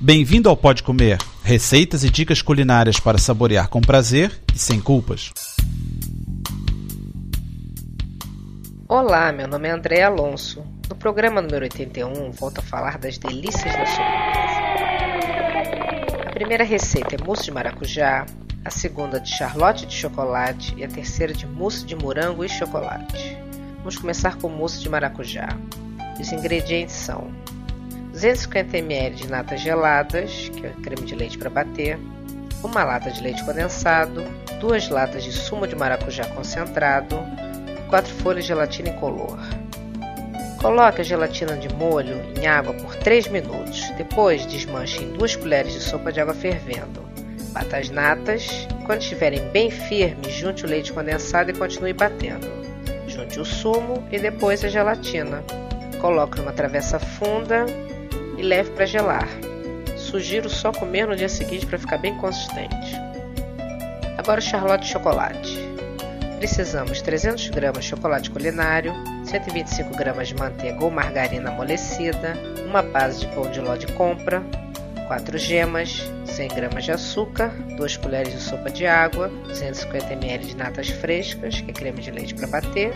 Bem-vindo ao Pode Comer, receitas e dicas culinárias para saborear com prazer e sem culpas. Olá, meu nome é André Alonso. No programa número 81, volto a falar das delícias da sobremesa. A primeira receita é mousse de maracujá, a segunda de charlotte de chocolate e a terceira de mousse de morango e chocolate. Vamos começar com mousse de maracujá. Os ingredientes são 250 ml de natas geladas, que é creme de leite para bater, uma lata de leite condensado, duas latas de sumo de maracujá concentrado, quatro folhas de gelatina incolor. Coloque a gelatina de molho em água por 3 minutos. Depois desmanche em 2 colheres de sopa de água fervendo. Bata as natas. Quando estiverem bem firmes, junte o leite condensado e continue batendo. Junte o sumo e depois a gelatina. Coloque numa travessa funda e leve para gelar. Sugiro só comer no dia seguinte para ficar bem consistente. Agora o charlotte de chocolate. Precisamos 300 gramas de chocolate culinário, 125 gramas de manteiga ou margarina amolecida, uma base de pão de ló de compra, 4 gemas, 100 gramas de açúcar, 2 colheres de sopa de água, 250 ml de natas frescas, que é creme de leite para bater,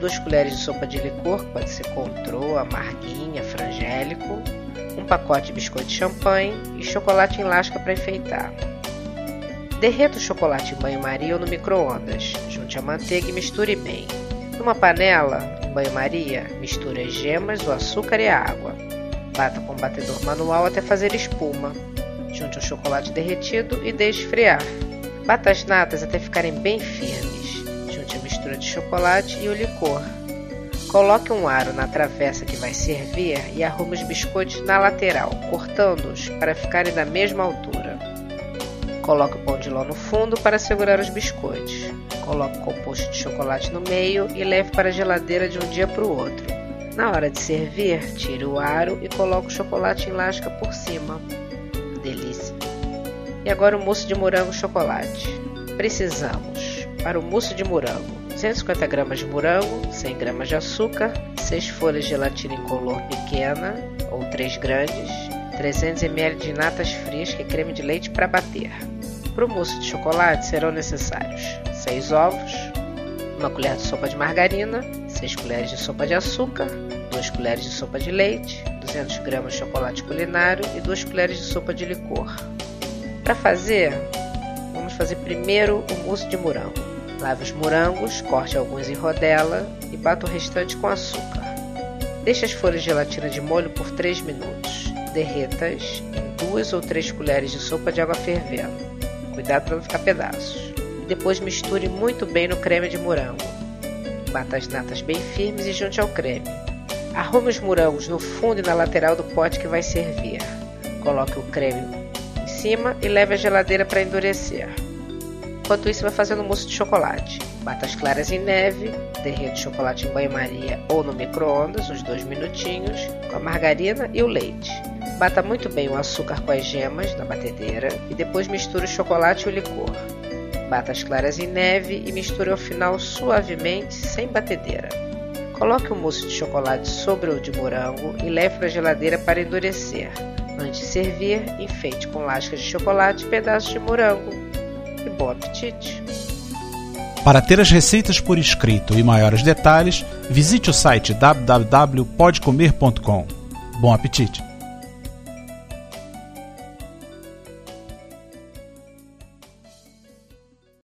2 colheres de sopa de licor, que pode ser contrô, amarguinha, frangélico, um pacote de biscoito de champanhe e chocolate em lasca para enfeitar. Derreta o chocolate em banho-maria ou no micro-ondas. Junte a manteiga e misture bem. Numa panela, em banho-maria, misture as gemas, o açúcar e a água. Bata com batedor manual até fazer espuma. Junte o chocolate derretido e deixe esfriar. Bata as natas até ficarem bem firmes. Junte a mistura de chocolate e o licor. Coloque um aro na travessa que vai servir e arrume os biscoitos na lateral, cortando-os para ficarem da mesma altura. Coloque o pão de ló no fundo para segurar os biscoitos. Coloque o composto de chocolate no meio e leve para a geladeira de um dia para o outro. Na hora de servir, tire o aro e coloque o chocolate em lasca por cima. Delícia! E agora o mousse de morango chocolate. Precisamos, para o mousse de morango, 150 gramas de morango, 100 gramas de açúcar, 6 folhas de gelatina incolor pequena ou 3 grandes, 300 ml de natas que é creme de leite para bater. Para o mousse de chocolate serão necessários 6 ovos, 1 colher de sopa de margarina, 6 colheres de sopa de açúcar, 2 colheres de sopa de leite, 200 gramas de chocolate culinário e 2 colheres de sopa de licor. Para fazer, vamos fazer primeiro o mousse de morango. Lave os morangos, corte alguns em rodela e bata o restante com açúcar. Deixe as folhas de gelatina de molho por 3 minutos. Derreta-as em 2 ou 3 colheres de sopa de água fervendo. Cuidado para não ficar pedaços. Depois misture muito bem no creme de morango. Bata as natas bem firmes e junte ao creme. Arrume os morangos no fundo e na lateral do pote que vai servir. Coloque o creme em cima e leve à geladeira para endurecer. Enquanto isso, vai fazendo mousse de chocolate. Bata as claras em neve, derreta o chocolate em banho-maria ou no micro-ondas, uns dois minutinhos, com a margarina e o leite. Bata muito bem o açúcar com as gemas na batedeira e depois misture o chocolate e o licor. Bata as claras em neve e misture ao final suavemente, sem batedeira. Coloque o mousse de chocolate sobre o de morango e leve para a geladeira para endurecer. Antes de servir, enfeite com lascas de chocolate e pedaços de morango. E bom apetite! Para ter as receitas por escrito e maiores detalhes, visite o site www.podcomer.com. Bom apetite!